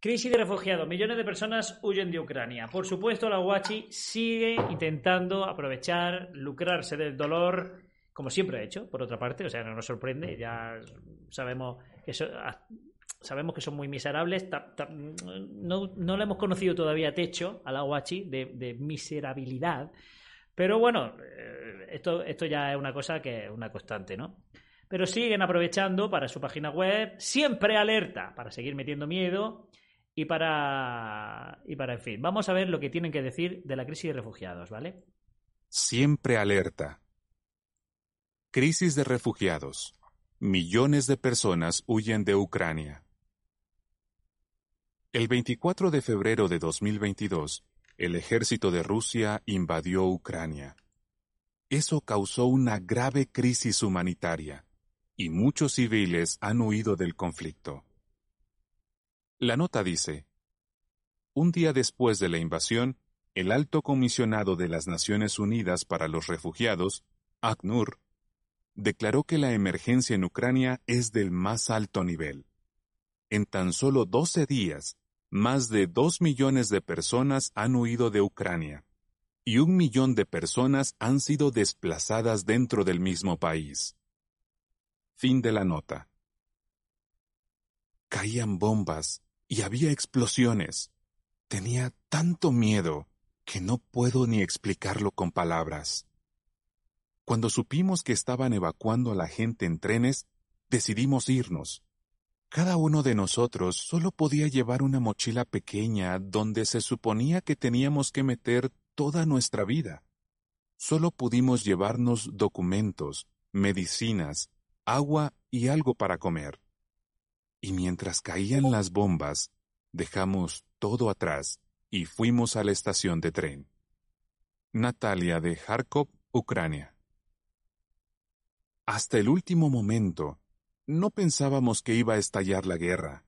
Crisis de refugiados. Millones de personas huyen de Ucrania. Por supuesto, la Guachi sigue intentando aprovechar, lucrarse del dolor, como siempre ha hecho, por otra parte. O sea, no nos sorprende. Ya sabemos que, sabemos que son muy miserables. No, no le hemos conocido todavía techo a la Guachi de, de miserabilidad. Pero bueno, eh, esto, esto ya es una cosa que es una constante, ¿no? Pero siguen aprovechando para su página web, siempre alerta, para seguir metiendo miedo y para, y para, en fin, vamos a ver lo que tienen que decir de la crisis de refugiados, ¿vale? Siempre alerta. Crisis de refugiados. Millones de personas huyen de Ucrania. El 24 de febrero de 2022, el ejército de Rusia invadió Ucrania. Eso causó una grave crisis humanitaria, y muchos civiles han huido del conflicto. La nota dice, un día después de la invasión, el alto comisionado de las Naciones Unidas para los Refugiados, ACNUR, declaró que la emergencia en Ucrania es del más alto nivel. En tan solo 12 días, más de dos millones de personas han huido de Ucrania, y un millón de personas han sido desplazadas dentro del mismo país. Fin de la nota. Caían bombas, y había explosiones. Tenía tanto miedo que no puedo ni explicarlo con palabras. Cuando supimos que estaban evacuando a la gente en trenes, decidimos irnos. Cada uno de nosotros solo podía llevar una mochila pequeña donde se suponía que teníamos que meter toda nuestra vida. Solo pudimos llevarnos documentos, medicinas, agua y algo para comer y mientras caían las bombas, dejamos todo atrás y fuimos a la estación de tren. Natalia de Kharkov, Ucrania. Hasta el último momento, no pensábamos que iba a estallar la guerra.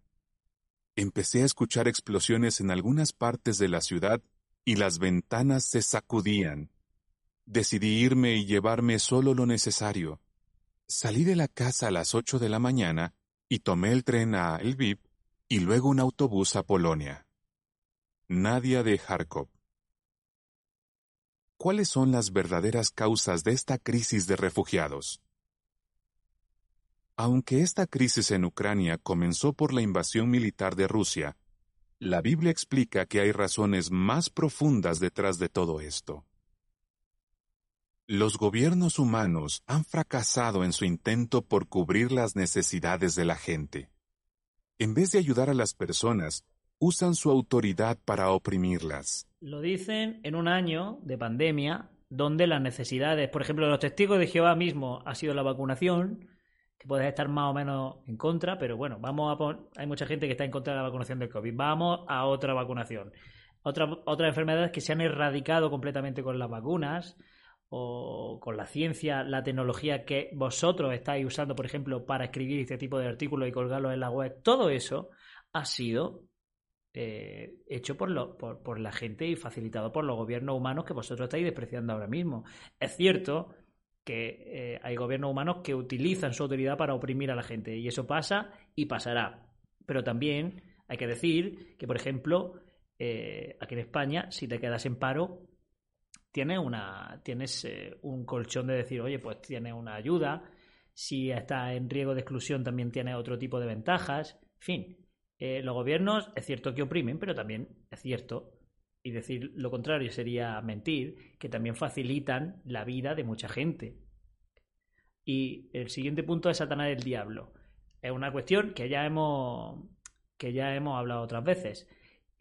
Empecé a escuchar explosiones en algunas partes de la ciudad y las ventanas se sacudían. Decidí irme y llevarme solo lo necesario. Salí de la casa a las ocho de la mañana y tomé el tren a Lviv y luego un autobús a Polonia. Nadia de Kharkov. ¿Cuáles son las verdaderas causas de esta crisis de refugiados? Aunque esta crisis en Ucrania comenzó por la invasión militar de Rusia, la Biblia explica que hay razones más profundas detrás de todo esto. Los gobiernos humanos han fracasado en su intento por cubrir las necesidades de la gente. En vez de ayudar a las personas, usan su autoridad para oprimirlas. Lo dicen en un año de pandemia donde las necesidades, por ejemplo, los testigos de Jehová mismo ha sido la vacunación, que puedes estar más o menos en contra, pero bueno, vamos a hay mucha gente que está en contra de la vacunación del COVID. Vamos a otra vacunación. Otra, otras enfermedades que se han erradicado completamente con las vacunas o con la ciencia, la tecnología que vosotros estáis usando, por ejemplo, para escribir este tipo de artículos y colgarlos en la web, todo eso ha sido eh, hecho por, la gente y facilitado por los gobiernos humanos que vosotros estáis despreciando ahora mismo. Es cierto que eh, hay gobiernos humanos que utilizan su autoridad para oprimir a la gente y eso pasa y pasará. Pero también hay que decir que, por ejemplo, eh, aquí en España, si te quedas en paro, tienes, una, tienes eh, un colchón de decir, oye, pues tienes una ayuda. Si está en riesgo de exclusión, también tiene otro tipo de ventajas. En fin, eh, los gobiernos es cierto que oprimen, pero también es cierto, y decir lo contrario sería mentir, que también facilitan la vida de mucha gente. Y el siguiente punto es Satanás del Diablo. Es una cuestión que ya hemos, que ya hemos hablado otras veces.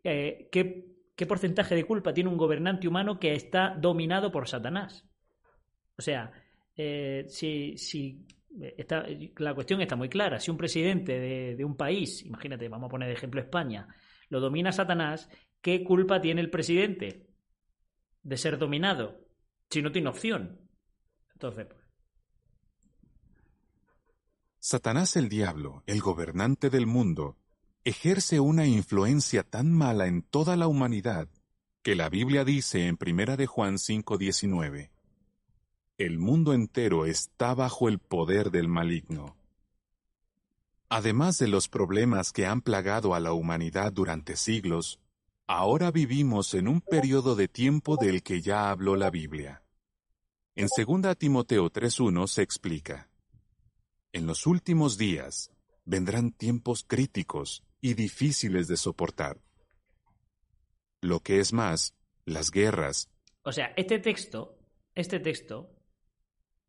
Eh, ¿qué, ¿Qué porcentaje de culpa tiene un gobernante humano que está dominado por Satanás? O sea, eh, si, la cuestión está muy clara. Si un presidente de, un país, imagínate, vamos a poner de ejemplo España, lo domina Satanás, ¿qué culpa tiene el presidente de ser dominado si no tiene opción? Entonces, pues. Satanás el diablo, el gobernante del mundo, ejerce una influencia tan mala en toda la humanidad que la Biblia dice en 1 de Juan 5:19, el mundo entero está bajo el poder del maligno. Además de los problemas que han plagado a la humanidad durante siglos, ahora vivimos en un periodo de tiempo del que ya habló la Biblia. En 2 Timoteo 3.1 se explica, En los últimos días vendrán tiempos críticos y difíciles de soportar. Lo que es más, las guerras. O sea, este texto, este texto,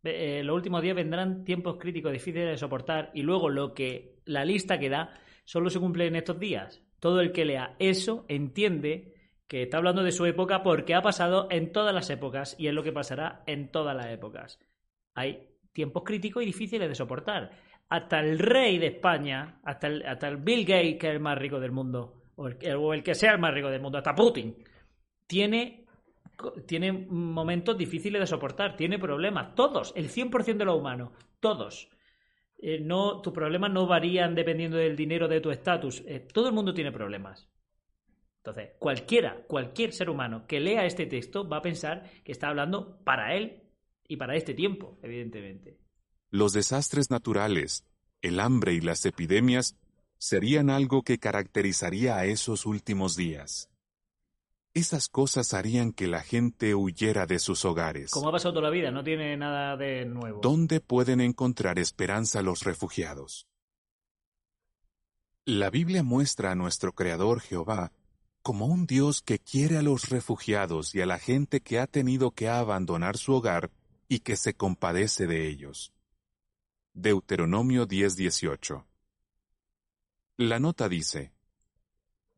eh, los últimos días vendrán tiempos críticos difíciles de soportar y luego lo que la lista que da solo se cumple en estos días. Todo el que lea eso entiende que está hablando de su época porque ha pasado en todas las épocas y es lo que pasará en todas las épocas. Hay tiempos críticos y difíciles de soportar hasta el rey de España, hasta el, hasta el Bill Gates, que es el más rico del mundo, o el, que sea el más rico del mundo, hasta Putin, tiene, tiene momentos difíciles de soportar, tiene problemas. Todos, el 100% de los humanos, todos. Eh, no, tus problemas no varían dependiendo del dinero de tu estatus. Eh, todo el mundo tiene problemas. Entonces, cualquiera, cualquier ser humano que lea este texto va a pensar que está hablando para él y para este tiempo, evidentemente. Los desastres naturales, el hambre y las epidemias serían algo que caracterizaría a esos últimos días. Esas cosas harían que la gente huyera de sus hogares. Como ha pasado toda la vida, no tiene nada de nuevo. ¿Dónde pueden encontrar esperanza los refugiados? La Biblia muestra a nuestro Creador Jehová como un Dios que quiere a los refugiados y a la gente que ha tenido que abandonar su hogar y que se compadece de ellos. Deuteronomio 10:18. La nota dice,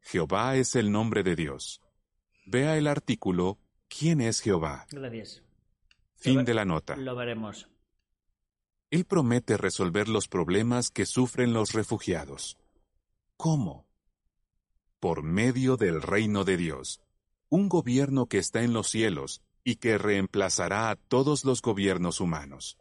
Jehová es el nombre de Dios. Vea el artículo ¿Quién es Jehová? Fin de la nota. Lo veremos. Él promete resolver los problemas que sufren los refugiados. ¿Cómo? Por medio del reino de Dios, un gobierno que está en los cielos y que reemplazará a todos los gobiernos humanos.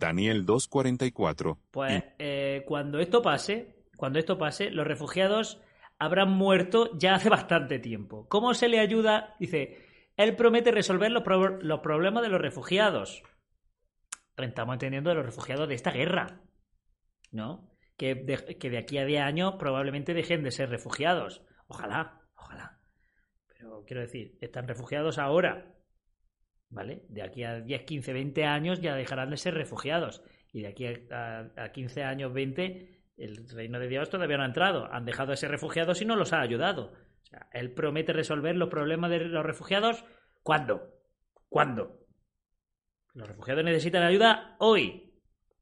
Daniel 2.44. Pues eh, cuando esto pase, cuando esto pase, los refugiados habrán muerto ya hace bastante tiempo. ¿Cómo se le ayuda? Dice, él promete resolver los, problemas de los refugiados. Estamos entendiendo de los refugiados de esta guerra, ¿no? Que de, que de aquí a 10 años probablemente dejen de ser refugiados. Ojalá, ojalá. Pero quiero decir, están refugiados ahora, ¿vale? De aquí a 10, 15, 20 años ya dejarán de ser refugiados. Y de aquí a, 15 años, 20, el reino de Dios todavía no ha entrado. Han dejado de ser refugiados y no los ha ayudado. O sea, él promete resolver los problemas de los refugiados. ¿Cuándo? ¿Cuándo? Los refugiados necesitan ayuda hoy.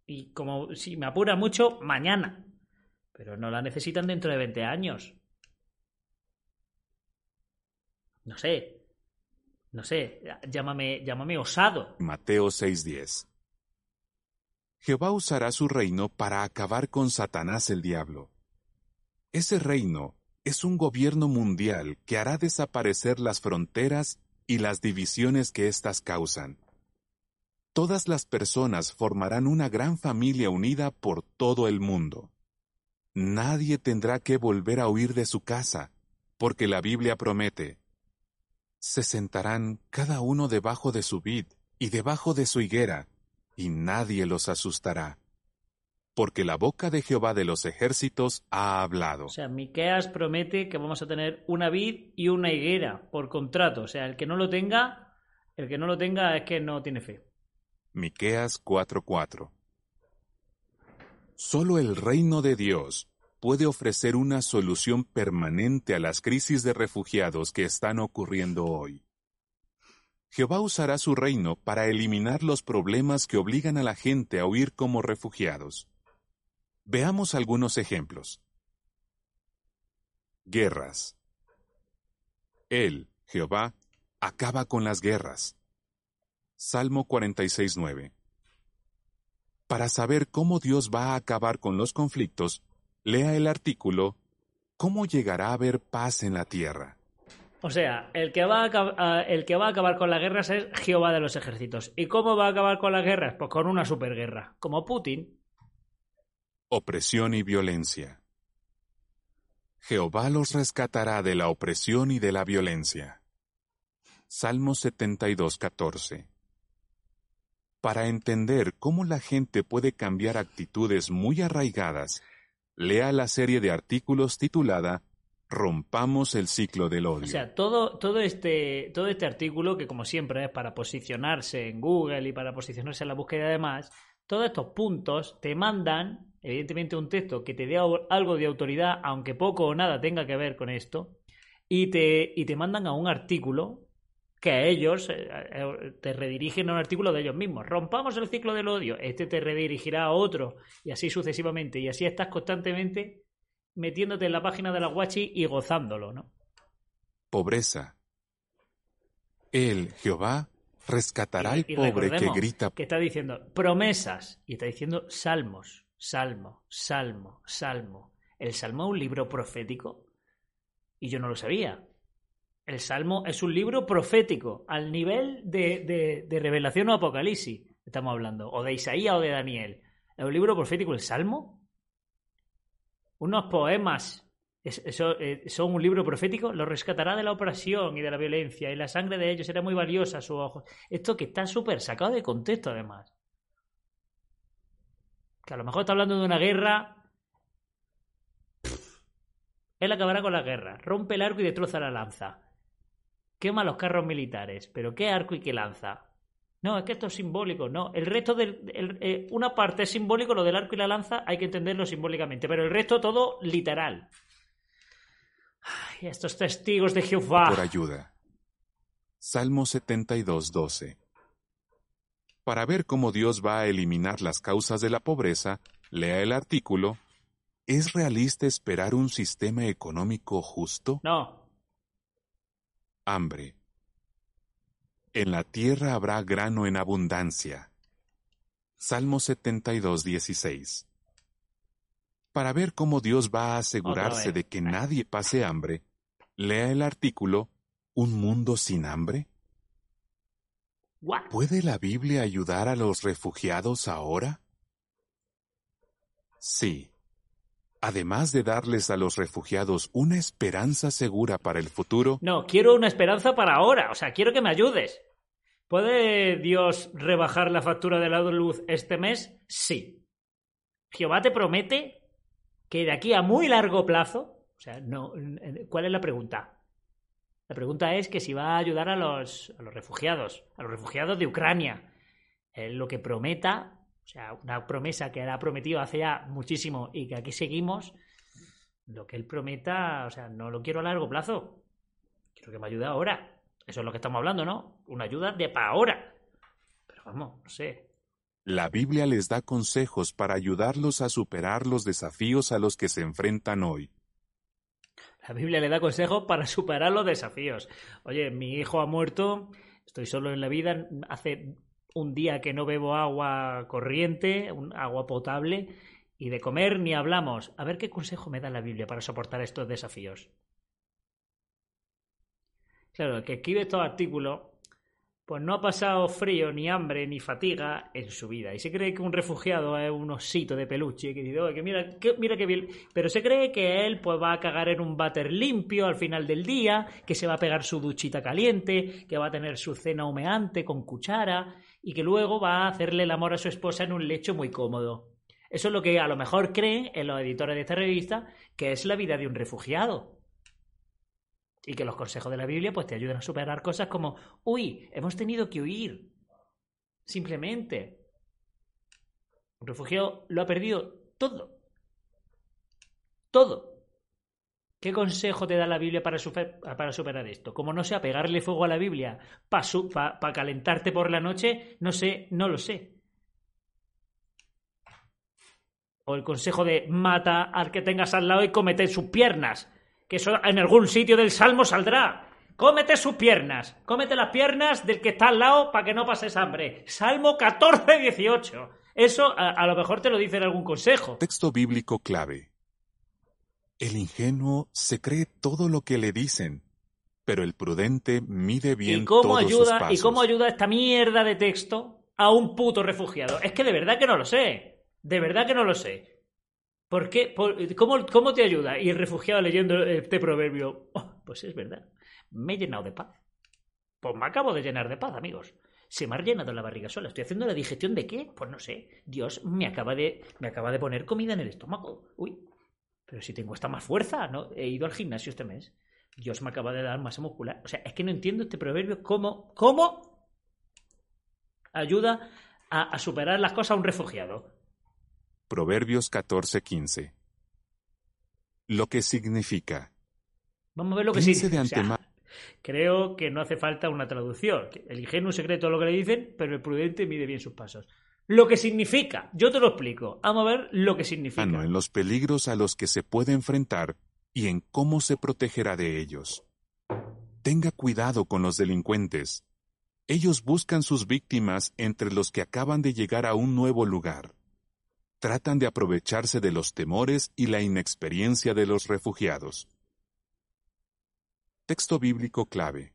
Y como si me apura mucho, mañana. Pero no la necesitan dentro de 20 años. No sé, no sé, llámame, llámame osado. Mateo 6:10 Jehová usará su reino para acabar con Satanás el diablo. Ese reino es un gobierno mundial que hará desaparecer las fronteras y las divisiones que éstas causan. Todas las personas formarán una gran familia unida por todo el mundo. Nadie tendrá que volver a huir de su casa, porque la Biblia promete, se sentarán cada uno debajo de su vid y debajo de su higuera, y nadie los asustará. Porque la boca de Jehová de los ejércitos ha hablado. O sea, Miqueas promete que vamos a tener una vid y una higuera por contrato. O sea, el que no lo tenga, el que no lo tenga es que no tiene fe. Miqueas 4:4 Solo el reino de Dios puede ofrecer una solución permanente a las crisis de refugiados que están ocurriendo hoy. Jehová usará su reino para eliminar los problemas que obligan a la gente a huir como refugiados. Veamos algunos ejemplos. Guerras. Él, Jehová, acaba con las guerras. Salmo 46.9. Para saber cómo Dios va a acabar con los conflictos, Lea el artículo ¿Cómo llegará a haber paz en la tierra? O sea, el que, va a, acab- a- el que va a acabar con las guerras es Jehová de los ejércitos. ¿Y cómo va a acabar con las guerras? Pues con una superguerra, como Putin. Opresión y violencia. Jehová los rescatará de la opresión y de la violencia. Salmo 72, 14. Para entender cómo la gente puede cambiar actitudes muy arraigadas, lea la serie de artículos titulada Rompamos el ciclo del odio. O sea, todo, todo, este, todo este artículo, que como siempre es para posicionarse en Google y para posicionarse en la búsqueda y demás, todos estos puntos te mandan, evidentemente, un texto que te dé algo de autoridad, aunque poco o nada tenga que ver con esto, y te, y te mandan a un artículo que ellos eh, eh, te redirigen a un artículo de ellos mismos. Rompamos el ciclo del odio. Este te redirigirá a otro, y así sucesivamente. Y así estás constantemente metiéndote en la página de la Guachi y gozándolo, ¿no? Pobreza. Él, Jehová, rescatará al Y- pobre que grita que está diciendo promesas y está diciendo salmos, salmo, salmo, salmo. El salmo es un libro profético y yo no lo sabía. El salmo es un libro profético al nivel de, de- revelación o apocalipsis, estamos hablando, o de Isaías o de Daniel. Es un libro profético, el salmo. Unos poemas. eh, son un libro profético, lo rescatará de la opresión y de la violencia, y la sangre de ellos será muy valiosa a sus ojos. Esto que está súper sacado de contexto, además. Que a lo mejor está hablando de una guerra. Él acabará con la guerra. Rompe el arco y destroza la lanza. Quema los carros militares. Pero ¿qué arco y qué lanza? No, es que esto es simbólico. No, el resto del. el- eh, una parte es simbólico, lo del arco y la lanza hay que entenderlo simbólicamente. Pero el resto todo literal. Ay, estos testigos de Jehová. por ayuda. Salmo 72, 12. Para ver cómo Dios va a eliminar las causas de la pobreza, lea el artículo ¿Es realista esperar un sistema económico justo? No, Hambre. En la tierra habrá grano en abundancia. Salmo 72, 16. Para ver cómo Dios va a asegurarse de que nadie pase hambre, lea el artículo ¿Un mundo sin hambre? ¿Puede la Biblia ayudar a los refugiados ahora? Sí. Además de darles a los refugiados una esperanza segura para el futuro, No, quiero una esperanza para ahora. O sea, quiero que me ayudes. ¿Puede Dios rebajar la factura de la luz este mes? Sí. Jehová te promete que de aquí a muy largo plazo. O sea, no. ¿Cuál es la pregunta? La pregunta es que si va a ayudar a los, a los refugiados, a los refugiados de Ucrania. Eh, lo que prometa, o sea, una promesa que él ha prometido hace ya muchísimo y que aquí seguimos, lo que él prometa, o sea, no lo quiero a largo plazo. Quiero que me ayude ahora. Eso es lo que estamos hablando, ¿no? Una ayuda de para ahora. Pero vamos, no sé. la Biblia les da consejos para ayudarlos a superar los desafíos a los que se enfrentan hoy. La Biblia le da consejos para superar los desafíos. Oye, mi hijo ha muerto, estoy solo en la vida, hace un día que no bebo agua corriente, un agua potable, y de comer ni hablamos. A ver qué consejo me da la Biblia para soportar estos desafíos. Claro, el que escribe estos artículos, pues no ha pasado frío, ni hambre, ni fatiga en su vida. Y se cree que un refugiado es un osito de peluche que dice, "Oye, que mira, que, mira qué bien. Pero se cree que él pues va a cagar en un váter limpio al final del día, que se va a pegar su duchita caliente, que va a tener su cena humeante con cuchara y que luego va a hacerle el amor a su esposa en un lecho muy cómodo. Eso es lo que a lo mejor creen en los editores de esta revista, que es la vida de un refugiado y que los consejos de la Biblia pues te ayudan a superar cosas como, uy, hemos tenido que huir. Simplemente. Un refugiado lo ha perdido todo. Todo. ¿Qué consejo te da la Biblia para, super- para superar esto? Como no sea pegarle fuego a la Biblia para calentarte por la noche, no sé, no lo sé. O el consejo de mata al que tengas al lado y comete sus piernas que eso en algún sitio del Salmo saldrá. Cómete sus piernas, cómete las piernas del que está al lado para que no pases hambre. Salmo 14, 18. Eso a, a lo mejor te lo dice en algún consejo. Texto bíblico clave. El ingenuo se cree todo lo que le dicen, pero el prudente mide bien ¿Y cómo todos sus ayuda, pasos. ¿Y cómo ayuda esta mierda de texto a un puto refugiado? Es que de verdad que no lo sé. De verdad que no lo sé. ¿Por qué? Por- ¿cómo, ¿Cómo te ayuda? Y el refugiado leyendo este proverbio. "Oh, pues es verdad. Me he llenado de paz. Pues me acabo de llenar de paz, amigos. Se me ha llenado la barriga sola. ¿Estoy haciendo la digestión de qué? Pues no sé. Dios me acaba de, me acaba de poner comida en el estómago. Uy. Pero si tengo esta más fuerza, ¿no? He ido al gimnasio este mes. Dios me acaba de dar masa muscular. O sea, es que no entiendo este proverbio cómo, cómo ayuda a, a superar las cosas a un refugiado. Proverbios 14:15. Lo que significa. Vamos a ver lo que o sea, antemano. creo que no hace falta una traducción. El ingenuo secreto lo que le dicen, pero el prudente mide bien sus pasos. Lo que significa, yo te lo explico. Vamos a ver lo que significa. en los peligros a los que se puede enfrentar y en cómo se protegerá de ellos. Tenga cuidado con los delincuentes. Ellos buscan sus víctimas entre los que acaban de llegar a un nuevo lugar. Tratan de aprovecharse de los temores y la inexperiencia de los refugiados. Texto bíblico clave.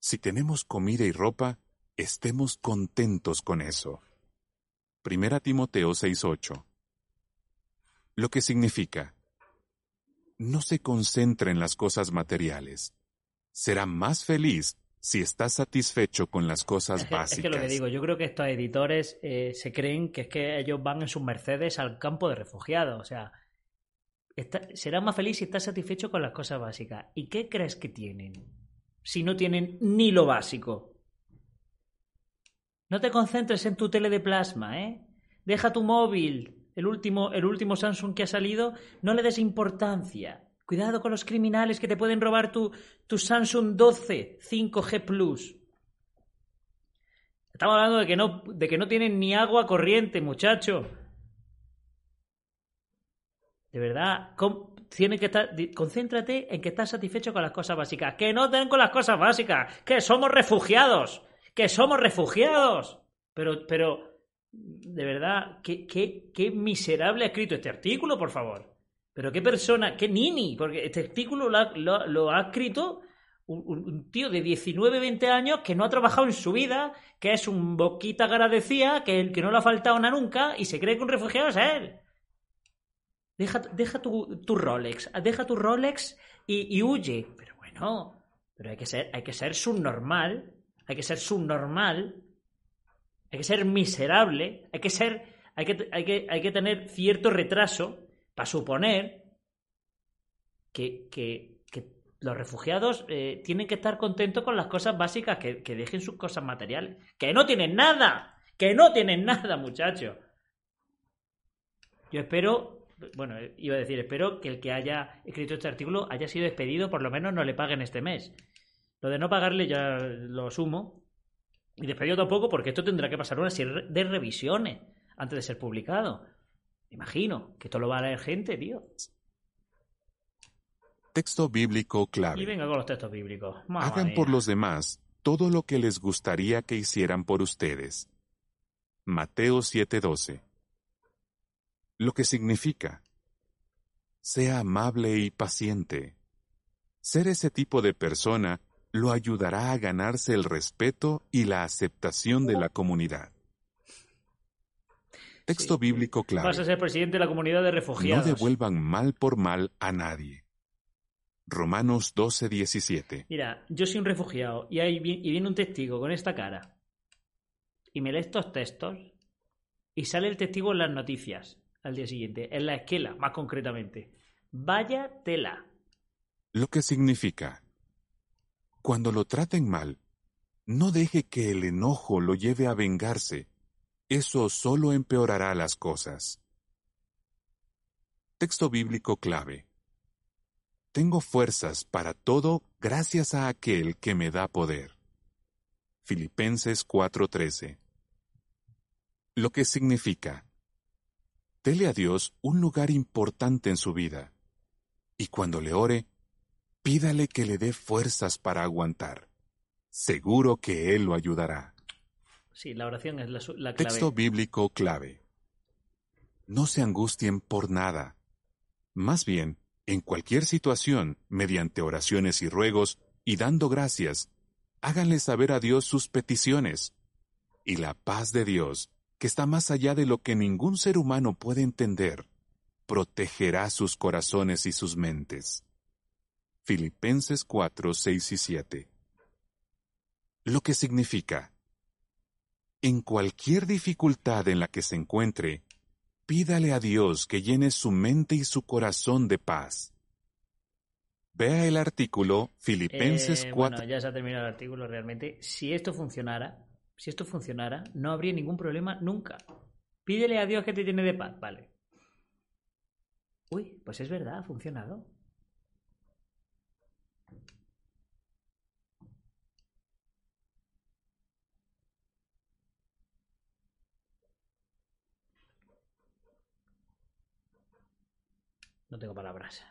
Si tenemos comida y ropa, estemos contentos con eso. Primera Timoteo 6:8. Lo que significa, no se concentre en las cosas materiales. Será más feliz si está satisfecho con las cosas básicas. es que lo que digo, yo creo que estos editores eh, se creen que es que ellos van en sus Mercedes al campo de refugiados. O sea, está- será más feliz si estás satisfecho con las cosas básicas. ¿Y qué crees que tienen? Si no tienen ni lo básico. No te concentres en tu tele de plasma, ¿eh? Deja tu móvil, el último, el último Samsung que ha salido, no le des importancia. Cuidado con los criminales que te pueden robar tu, tu Samsung 12 5G Plus. Estamos hablando de que no, de que no tienen ni agua corriente, muchacho. De verdad, tiene que estar, concéntrate en que estás satisfecho con las cosas básicas. Que no ten con las cosas básicas. Que somos refugiados. Que somos refugiados. Pero, pero, de verdad, qué, qué, qué miserable ha escrito este artículo, por favor. Pero qué persona, qué nini, porque este artículo lo ha, escrito un tío de 19, 20 años que no ha trabajado en su vida, que es un boquita agradecida, que, el que no le ha faltado nada nunca y se cree que un refugiado es él. Deja, deja tu, tu Rolex, deja tu Rolex y, y huye. Pero bueno, pero hay que ser, hay que ser subnormal, hay que ser subnormal, hay que ser miserable, hay que ser, hay que, hay que, hay que tener cierto retraso para suponer que, que, los refugiados eh, tienen que estar contentos con las cosas básicas, que, que dejen sus cosas materiales. Que no tienen nada, que no tienen nada, muchachos. Yo espero, bueno, iba a decir, espero que el que haya escrito este artículo haya sido despedido, por lo menos no le paguen este mes. Lo de no pagarle ya lo asumo. Y despedido tampoco, porque esto tendrá que pasar una serie de revisiones antes de ser publicado. Imagino que esto lo va a leer gente, tío. Texto bíblico clave. Y venga con los textos bíblicos. Mamma Hagan mía. por los demás todo lo que les gustaría que hicieran por ustedes. Mateo 7:12. Lo que significa, sea amable y paciente. Ser ese tipo de persona lo ayudará a ganarse el respeto y la aceptación de la comunidad. Texto Sí. bíblico clave. Vas a ser presidente de la comunidad de No refugiados. devuelvan mal por mal a nadie. Romanos 12:17. Mira, yo soy un refugiado y, ahí vi- y viene un testigo con esta cara y me lee estos textos y sale el testigo en las noticias al día siguiente, en la esquela, más concretamente. Vaya tela. Lo que significa, cuando lo traten mal, no deje que el enojo lo lleve a vengarse. Eso solo empeorará las cosas. Texto bíblico clave. Tengo fuerzas para todo gracias a aquel que me da poder. Filipenses 4:13. Lo que significa, dele a Dios un lugar importante en su vida, y cuando le ore, pídale que le dé fuerzas para aguantar. Seguro que Él lo ayudará. Sí, la oración es la, su- la clave. Texto bíblico clave. No se angustien por nada. Más bien, en cualquier situación, mediante oraciones y ruegos, y dando gracias, háganle saber a Dios sus peticiones. Y la paz de Dios, que está más allá de lo que ningún ser humano puede entender, protegerá sus corazones y sus mentes. Filipenses 4, 6 y 7. Lo que significa, en cualquier dificultad en la que se encuentre, pídale a Dios que llene su mente y su corazón de paz. Vea el artículo Filipenses Eh, 4. Bueno, ya se ha terminado el artículo realmente. Si esto funcionara, si esto funcionara, no habría ningún problema nunca. Pídele a Dios que te llene de paz, vale. Uy, pues es verdad, ha funcionado. No tengo palabras.